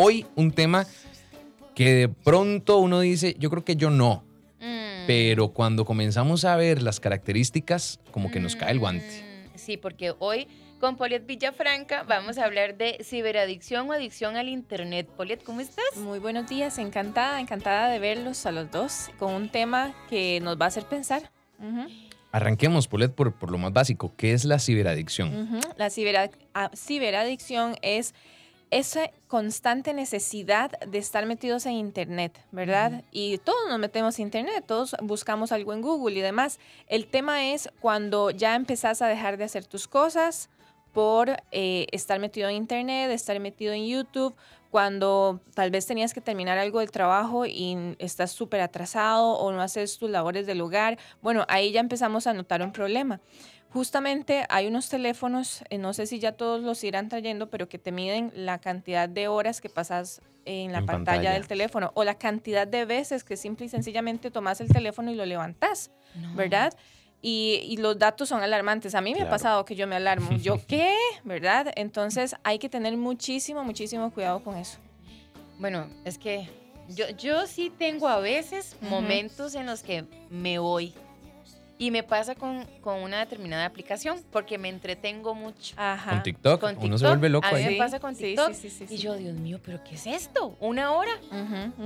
hoy un tema que de pronto uno dice, yo creo que yo no. Mm. Pero cuando comenzamos a ver las características, como que nos cae el guante. Mm, Sí, porque hoy con Poliet Villafranca vamos a hablar de ciberadicción o adicción al Internet. Poliet, ¿cómo estás? Muy buenos días, encantada, encantada de verlos a los dos con un tema que nos va a hacer pensar. Arranquemos, Polet, por, por lo más básico. ¿Qué es la ciberadicción? La cibera- a- ciberadicción es esa constante necesidad de estar metidos en Internet, ¿verdad? Y todos nos metemos en Internet, todos buscamos algo en Google y demás. El tema es cuando ya empezás a dejar de hacer tus cosas por eh, estar metido en Internet, estar metido en YouTube, cuando tal vez tenías que terminar algo del trabajo y estás súper atrasado o no haces tus labores del hogar. Bueno, ahí ya empezamos a notar un problema. Justamente hay unos teléfonos, eh, no sé si ya todos los irán trayendo, pero que te miden la cantidad de horas que pasas en la En pantalla, pantalla. del teléfono o la cantidad de veces que simple y sencillamente tomas el teléfono y lo levantas, ¿verdad? Y, y los datos son alarmantes. A mí me ha pasado que yo me alarmo. ¿Yo qué? ¿Verdad? Entonces hay que tener muchísimo, muchísimo cuidado con eso. Bueno, es que yo, yo sí tengo a veces momentos en los que me voy. Y me pasa con, con una determinada aplicación porque me entretengo mucho. Ajá. Con TikTok, Con uno se TikTok, vuelve loco a mí ahí. me pasa con sí, TikTok. sí, sí, sí, Y sí. yo, Dios mío, ¿pero qué es esto? ¿Una hora?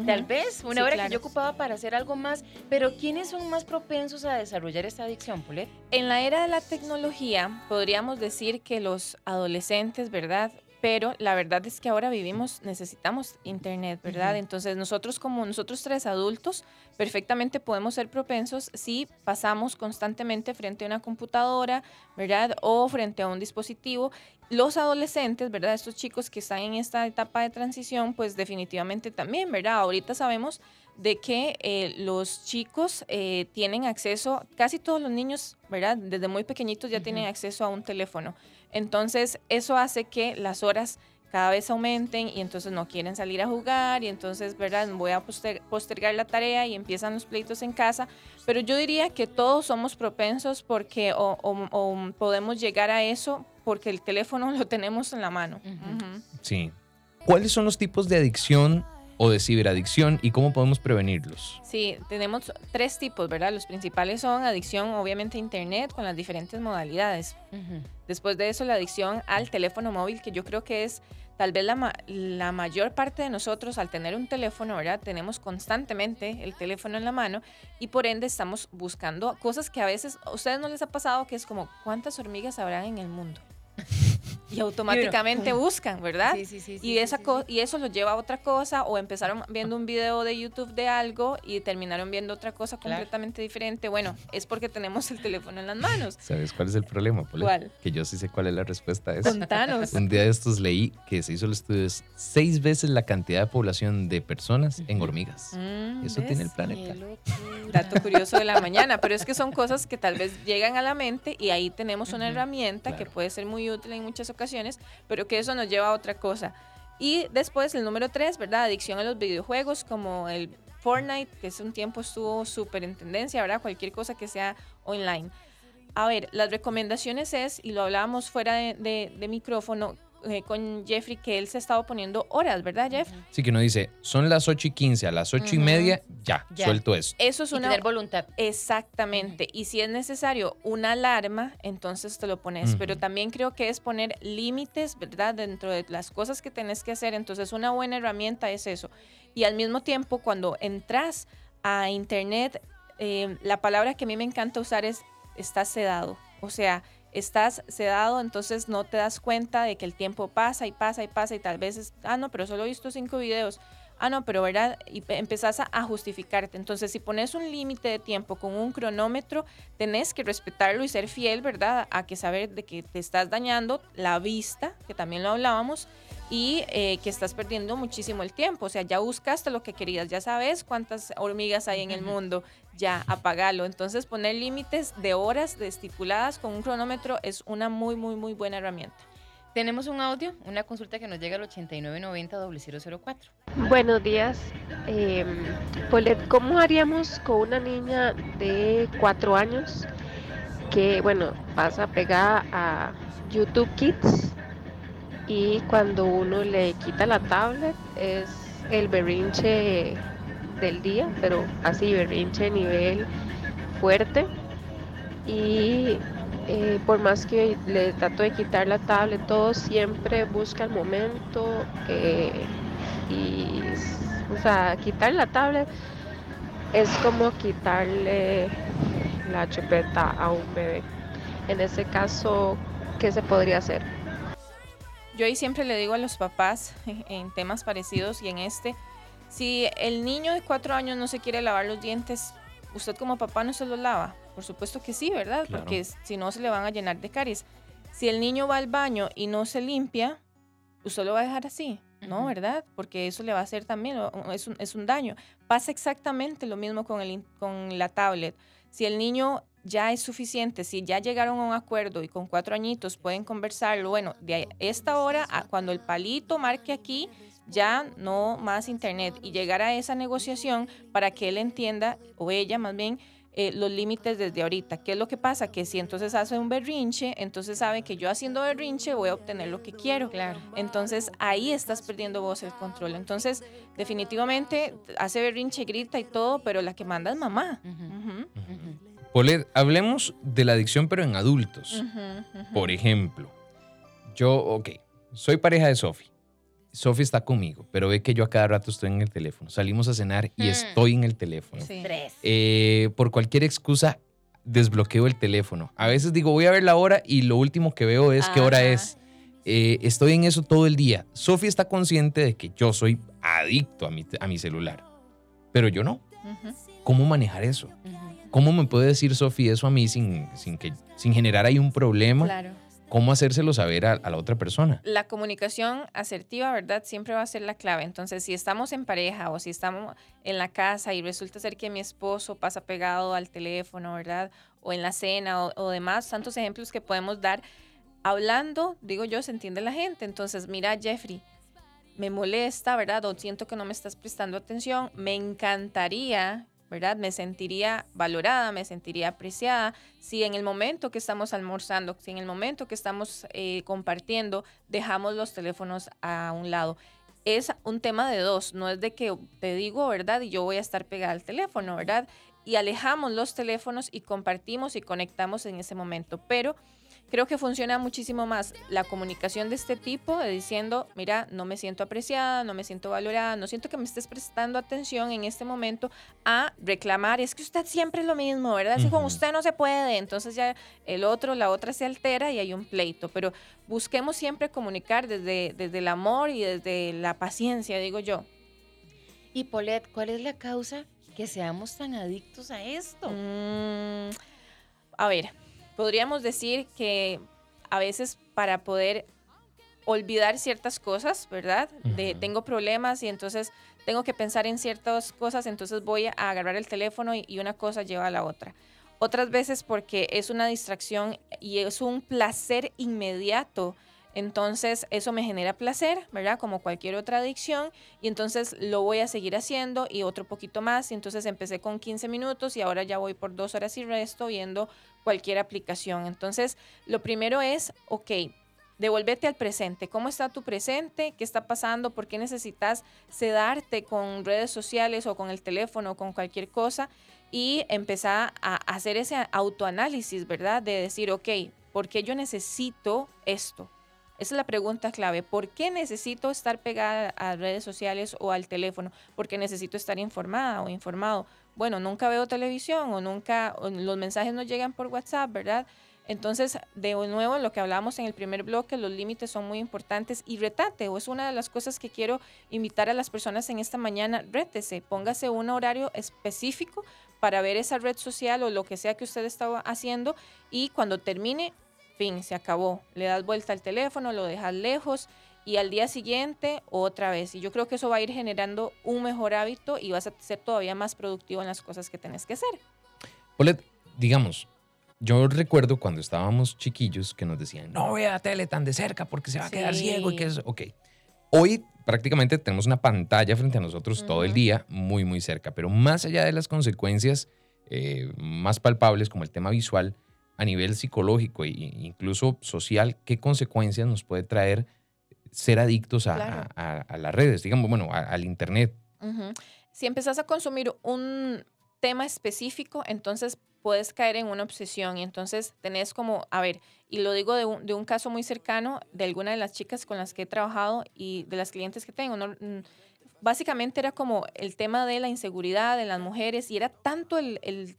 Tal vez, una Sí, hora claro. que yo ocupaba para hacer algo más. Pero ¿quiénes son más propensos a desarrollar esta adicción, Polet? En la era de la tecnología, podríamos decir que los adolescentes, ¿verdad? Pero la verdad es que ahora vivimos, necesitamos internet, ¿verdad? Entonces nosotros como nosotros tres adultos, perfectamente podemos ser propensos si pasamos constantemente frente a una computadora, ¿verdad? O frente a un dispositivo. Los adolescentes, ¿verdad? Estos chicos que están en esta etapa de transición, pues definitivamente también, ¿verdad? Ahorita sabemos de que eh, los chicos eh, tienen acceso, casi todos los niños, ¿verdad? Desde muy pequeñitos ya tienen acceso a un teléfono. Entonces, eso hace que las horas cada vez aumenten y entonces no quieren salir a jugar y entonces, ¿verdad? Voy a poster- postergar la tarea y empiezan los pleitos en casa. Pero yo diría que todos somos propensos porque o, o- o podemos llegar a eso porque el teléfono lo tenemos en la mano. Sí. ¿Cuáles son los tipos de adicción o de ciberadicción y cómo podemos prevenirlos? Sí, tenemos tres tipos, ¿verdad? Los principales son adicción, obviamente, a Internet con las diferentes modalidades. Después de eso, la adicción al teléfono móvil, que yo creo que es tal vez la, ma- la mayor parte de nosotros al tener un teléfono, ¿verdad? Tenemos constantemente el teléfono en la mano y por ende estamos buscando cosas que a veces a ustedes no les ha pasado, que es como, ¿cuántas hormigas habrán en el mundo? Y automáticamente buscan, ¿verdad? Sí, sí, sí. Y, sí, esa sí, co- sí. y eso los lleva a otra cosa o empezaron viendo un video de YouTube de algo y terminaron viendo otra cosa Claro. completamente diferente. Bueno, es porque tenemos el teléfono en las manos. ¿Sabes cuál es el problema, Polet? ¿Cuál? Que yo sí sé cuál es la respuesta a eso. Contanos. Un día de estos leí que se hizo el estudio es seis veces la cantidad de población de personas en hormigas. Mm, Eso tiene el ¿ves? planeta. Dato curioso de la mañana, pero es que son cosas que tal vez llegan a la mente y ahí tenemos una herramienta que claro. puede ser muy útil en muchas ocasiones, pero que eso nos lleva a otra cosa. Y después el número tres, ¿verdad? Adicción a los videojuegos como el Fortnite, que hace un tiempo estuvo súper en tendencia, ¿verdad? Cualquier cosa que sea online. A ver, las recomendaciones es, y lo hablábamos fuera de micrófono eh, con Jeffrey, que él se ha estado poniendo horas, ¿verdad, Jeff? Así que uno dice, son las 8 y 15, a las 8 y media, ya, Ya. suelto eso. Eso es Y una... tener voluntad. Exactamente. Y si es necesario una alarma, entonces te lo pones. Pero también creo que es poner límites, ¿verdad? Dentro de las cosas que tenés que hacer. Entonces una buena herramienta es eso. Y al mismo tiempo, cuando entras a Internet, eh, la palabra que a mí me encanta usar es estás sedado. O sea, estás sedado, entonces no te das cuenta de que el tiempo pasa y pasa y pasa y tal vez, es, ah, no, pero solo he visto cinco videos. Ah, no, pero ¿verdad? Y pe- empezás a, a justificarte. Entonces, si pones un límite de tiempo con un cronómetro, tenés que respetarlo y ser fiel, ¿verdad? A que saber de que te estás dañando la vista, que también lo hablábamos, y eh, que estás perdiendo muchísimo el tiempo. O sea, ya buscaste lo que querías, ya sabes cuántas hormigas hay en el mundo, ya apagalo. Entonces, poner límites de horas de estipuladas con un cronómetro es una muy, muy, muy buena herramienta. Tenemos un audio, una consulta que nos llega al 8990-004. Buenos días. Eh, Paulette, ¿cómo haríamos con una niña de cuatro años que, bueno, pasa pegada a YouTube Kids y cuando uno le quita la tablet es el berrinche del día, pero así berrinche nivel fuerte y eh, por más que le trato de quitar la tablet, todo siempre busca el momento eh, y, o sea, quitar la tablet es como quitarle la chupeta a un bebé. En ese caso, ¿qué se podría hacer? Yo ahí siempre le digo a los papás en temas parecidos y en este, si el niño de cuatro años no se quiere lavar los dientes, usted como papá no se los lava. Por supuesto que sí, ¿verdad? Porque si no se le van a llenar de caries. Si el niño va al baño y no se limpia, usted lo va a dejar así, ¿no? ¿Verdad? Porque eso le va a hacer también, es un, es un daño. Pasa exactamente lo mismo con, el, con la tablet. Si el niño ya es suficiente, si ya llegaron a un acuerdo y con cuatro añitos pueden conversarlo, bueno, de esta hora a cuando el palito marque aquí, ya no más internet y llegar a esa negociación para que él entienda, o ella más bien, eh, los límites desde ahorita. ¿Qué es lo que pasa? Que si entonces hace un berrinche, entonces sabe que yo haciendo berrinche voy a obtener lo que quiero. Claro. Entonces ahí estás perdiendo vos el control. Entonces, definitivamente hace berrinche, grita y todo, pero la que manda es mamá. Polet, hablemos de la adicción, pero en adultos. Por ejemplo, yo, ok, soy pareja de Sofi. Sofi está conmigo, pero ve que yo a cada rato estoy en el teléfono. Salimos a cenar y mm. estoy en el teléfono. Sí. Eh, por cualquier excusa, desbloqueo el teléfono. A veces digo, voy a ver la hora y lo último que veo es qué hora es. Eh, estoy en eso todo el día. Sofi está consciente de que yo soy adicto a mi, a mi celular, pero yo no. ¿Cómo manejar eso? ¿Cómo me puede decir Sofi eso a mí sin, sin, que, sin generar ahí un problema? Claro. ¿Cómo hacérselo saber a, la otra persona? La comunicación asertiva, ¿verdad? Siempre va a ser la clave. Entonces, si estamos en pareja o si estamos en la casa y resulta ser que mi esposo pasa pegado al teléfono, ¿verdad? O en la cena o, o demás, tantos ejemplos que podemos dar. Hablando, digo yo, se entiende la gente. Entonces, mira, Jeffrey, me molesta, ¿verdad? O siento que no me estás prestando atención. Me encantaría ¿verdad? Me sentiría valorada, me sentiría apreciada si en el momento que estamos almorzando, si en el momento que estamos eh, compartiendo, dejamos los teléfonos a un lado. Es un tema de dos, no es de que te digo, ¿verdad? Y yo voy a estar pegada al teléfono, ¿verdad? Y alejamos los teléfonos y compartimos y conectamos en ese momento. Pero creo que funciona muchísimo más la comunicación de este tipo, de diciendo, mira, no me siento apreciada, no me siento valorada, no siento que me estés prestando atención en este momento a reclamar, es que usted siempre es lo mismo, ¿verdad? Si con usted no se puede, entonces ya el otro, la otra se altera y hay un pleito, pero busquemos siempre comunicar desde, desde el amor y desde la paciencia, digo yo. Y Polet, ¿cuál es la causa que seamos tan adictos a esto? Mm, a ver, podríamos decir que a veces para poder olvidar ciertas cosas, ¿verdad? De, tengo problemas y entonces tengo que pensar en ciertas cosas, entonces voy a agarrar el teléfono y, una cosa lleva a la otra. Otras veces porque es una distracción y es un placer inmediato entonces eso me genera placer, ¿verdad? Como cualquier otra adicción y entonces lo voy a seguir haciendo y otro poquito más y entonces empecé con 15 minutos y ahora ya voy por dos horas y resto viendo cualquier aplicación. Entonces lo primero es, ok, devolvete al presente. ¿Cómo está tu presente? ¿Qué está pasando? ¿Por qué necesitas sedarte con redes sociales o con el teléfono o con cualquier cosa? Y empezar a hacer ese autoanálisis, ¿verdad? De decir, ok, ¿por qué yo necesito esto? Esa es la pregunta clave. ¿Por qué necesito estar pegada a redes sociales o al teléfono? Porque necesito estar informada o informado. Bueno, nunca veo televisión o nunca los mensajes no llegan por WhatsApp, ¿verdad? Entonces, de nuevo, lo que hablábamos en el primer bloque, los límites son muy importantes y retate, o es una de las cosas que quiero invitar a las personas en esta mañana, rétese, póngase un horario específico para ver esa red social o lo que sea que usted estaba haciendo y cuando termine, fin, se acabó. Le das vuelta al teléfono, lo dejas lejos y al día siguiente otra vez. Y yo creo que eso va a ir generando un mejor hábito y vas a ser todavía más productivo en las cosas que tenés que hacer. Polet, digamos, yo recuerdo cuando estábamos chiquillos que nos decían, no vea tele tan de cerca porque se va a quedar ciego y que es, ok. Hoy prácticamente tenemos una pantalla frente a nosotros todo el día, muy, muy cerca, pero más allá de las consecuencias eh, más palpables como el tema visual, a nivel psicológico e incluso social, qué consecuencias nos puede traer ser adictos a, Claro. a- a- a las redes, digamos, bueno, a- al Internet. Si empezás a consumir un tema específico, entonces puedes caer en una obsesión y entonces tenés como, a ver, y lo digo de un, de un caso muy cercano de alguna de las chicas con las que he trabajado y de las clientes que tengo. ¿no? Mm, Básicamente era como el tema de la inseguridad de las mujeres y era tanto el, el-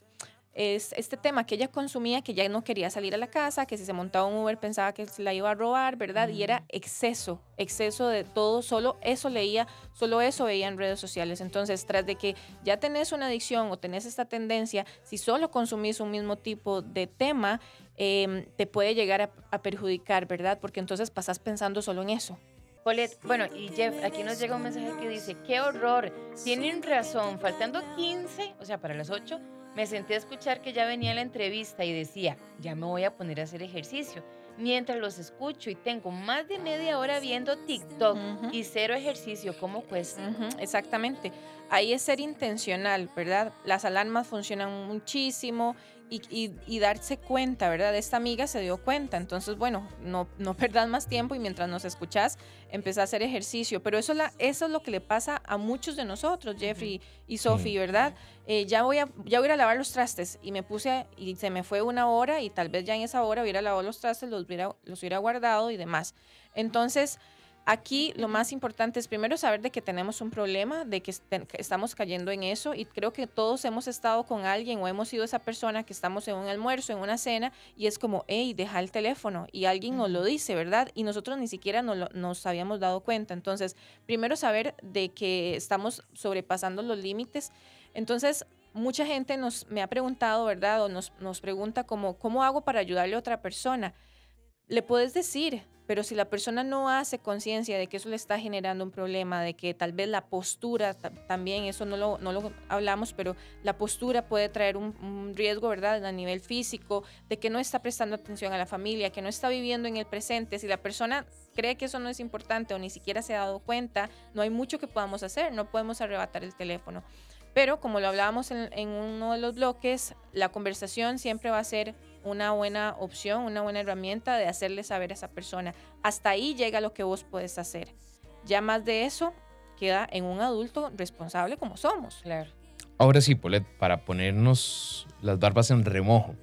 es este tema que ella consumía que ya no quería salir a la casa, que si se montaba un Uber pensaba que se la iba a robar, ¿verdad? Y era exceso, exceso de todo, solo eso leía, solo eso veía en redes sociales. Entonces, tras de que ya tenés una adicción o tenés esta tendencia, si solo consumís un mismo tipo de tema, em, te puede llegar a, a perjudicar, ¿verdad? Porque entonces pasás pensando solo en eso. Polet, bueno, y Jeff, aquí nos llega un mensaje que dice, qué horror, tienen razón, faltando 15, o sea, para las 8, me senté a escuchar que ya venía la entrevista y decía, ya me voy a poner a hacer ejercicio. Mientras los escucho y tengo más de media hora viendo TikTok y cero ejercicio, ¿cómo cuesta? Exactamente. Ahí es ser intencional, ¿verdad? Las alarmas funcionan muchísimo y, y- y darse cuenta, ¿verdad? Esta amiga se dio cuenta. Entonces, bueno, no, no perdás más tiempo y mientras nos escuchás, empezá a hacer ejercicio. Pero eso, la, eso es lo que le pasa a muchos de nosotros, Jeffrey y Sophie, ¿verdad? Eh, ya, voy a, ya voy a lavar los trastes y me puse a- y se me fue una hora y tal vez ya en esa hora hubiera lavado los trastes, los hubiera, los hubiera guardado y demás. Entonces, Aquí lo más importante es primero saber de que tenemos un problema, de que, estamos cayendo en eso y creo que todos hemos estado con alguien o hemos sido esa persona que estamos en un almuerzo, en una cena y es como, hey, deja el teléfono y alguien nos lo dice, ¿verdad? Y nosotros ni siquiera nos, lo- nos habíamos dado cuenta. Entonces, primero saber de que estamos sobrepasando los límites. Entonces, mucha gente nos, me ha preguntado, ¿verdad? O nos, nos pregunta como, ¿cómo hago para ayudarle a otra persona? le puedes decir, pero si la persona no hace conciencia de que eso le está generando un problema, de que tal vez la postura ta- también, eso no lo, no lo hablamos, pero la postura puede traer un, un riesgo, ¿verdad? A nivel físico, de que no está prestando atención a la familia, que no está viviendo en el presente. Si la persona cree que eso no es importante o ni siquiera se ha dado cuenta, no hay mucho que podamos hacer, no podemos arrebatar el teléfono. Pero como lo hablábamos en, en uno de los bloques, la conversación siempre va a ser una buena opción, una buena herramienta de hacerle saber a esa persona. Hasta ahí llega lo que vos puedes hacer. Ya más de eso queda en un adulto responsable como somos. Claro. Ahora sí, Polet, para ponernos las barbas en remojo.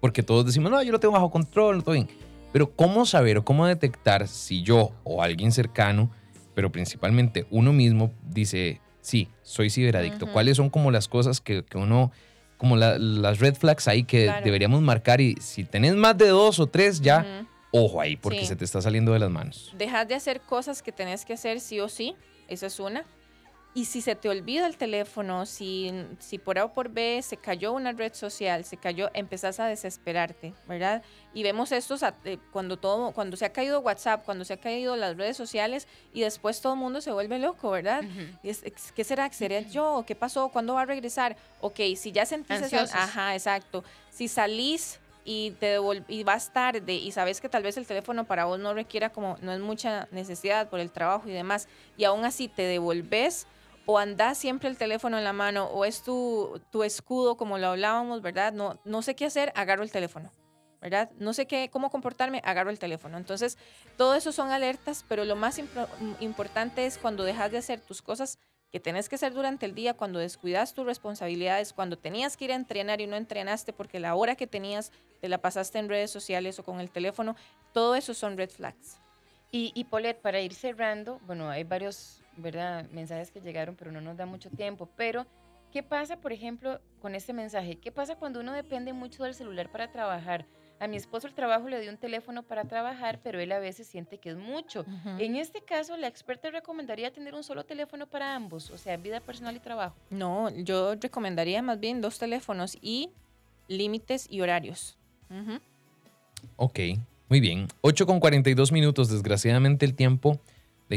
Porque todos decimos, no, yo lo tengo bajo control, todo bien. Pero ¿cómo saber o cómo detectar si yo o alguien cercano, pero principalmente uno mismo, dice, sí, soy ciberadicto? Ujú. ¿Cuáles son como las cosas que, que uno, como la- las red flags ahí que Claro. deberíamos marcar? Y si tenés más de dos o tres, ya, Ujú. ojo ahí, porque Sí. se te está saliendo de las manos. Dejar de hacer cosas que tenés que hacer sí o sí, esa es una. Y si se te olvida el teléfono, si, si por A o por B se cayó una red social, se cayó, empezás a desesperarte, ¿verdad? Y vemos estos eh, cuando todo, cuando se ha caído WhatsApp, cuando se ha caído las redes sociales y después todo el mundo se vuelve loco, ¿verdad? Y es- ¿Qué será? ¿Seré yo? ¿Qué pasó? ¿Cuándo va a regresar? Ok, si ya sentís Ansiosos. Ajá, exacto. Si salís y te devol- y vas tarde y sabes que tal vez el teléfono para vos no requiera como, no es mucha necesidad por el trabajo y demás, y aún así te devolves o andás siempre el teléfono en la mano o es tu, tu escudo como lo hablábamos, ¿verdad? No, no sé qué hacer, agarro el teléfono. ¿verdad? No sé qué, cómo comportarme, agarro el teléfono. Entonces, todo eso son alertas, pero lo más impro- importante es cuando dejas de hacer tus cosas que tenés que hacer durante el día, cuando descuidas tus responsabilidades, cuando tenías que ir a entrenar y no entrenaste porque la hora que tenías te la pasaste en redes sociales o con el teléfono, todo eso son red flags. Y, y Paulette, para ir cerrando, bueno, hay varios ¿verdad? mensajes que llegaron, pero no nos da mucho tiempo. Pero, ¿qué pasa, por ejemplo, con este mensaje? ¿Qué pasa cuando uno depende mucho del celular para trabajar? A mi esposo el trabajo le dio un teléfono para trabajar, pero él a veces siente que es mucho. En este caso, la experta recomendaría tener un solo teléfono para ambos, o sea, vida personal y trabajo. No, yo recomendaría más bien dos teléfonos y límites y horarios. Ujú. Ok, muy bien. 8 con 42 minutos. Desgraciadamente el tiempo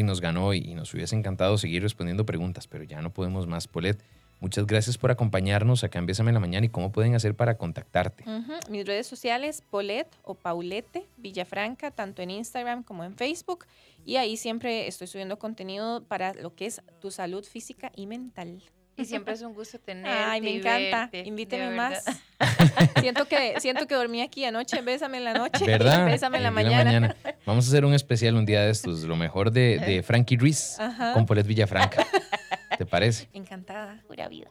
nos ganó y nos hubiese encantado seguir respondiendo preguntas, pero ya no podemos más. Polet, muchas gracias por acompañarnos acá en Bésame en la Mañana y cómo pueden hacer para contactarte. Mis redes sociales, Polet o Paulete Villafranca, tanto en Instagram como en Facebook. Y ahí siempre estoy subiendo contenido para lo que es tu salud física y mental. Y siempre es un gusto tenerte. Ay, me encanta. verte, Invíteme más. siento que siento que dormí aquí anoche, bésame en la noche, ¿Verdad? bésame en la mañana. Vamos a hacer un especial un día de estos, lo mejor de, de Frankie Ruiz Ajá. con Polet Villafranca. ¿Te parece? Encantada. Pura vida.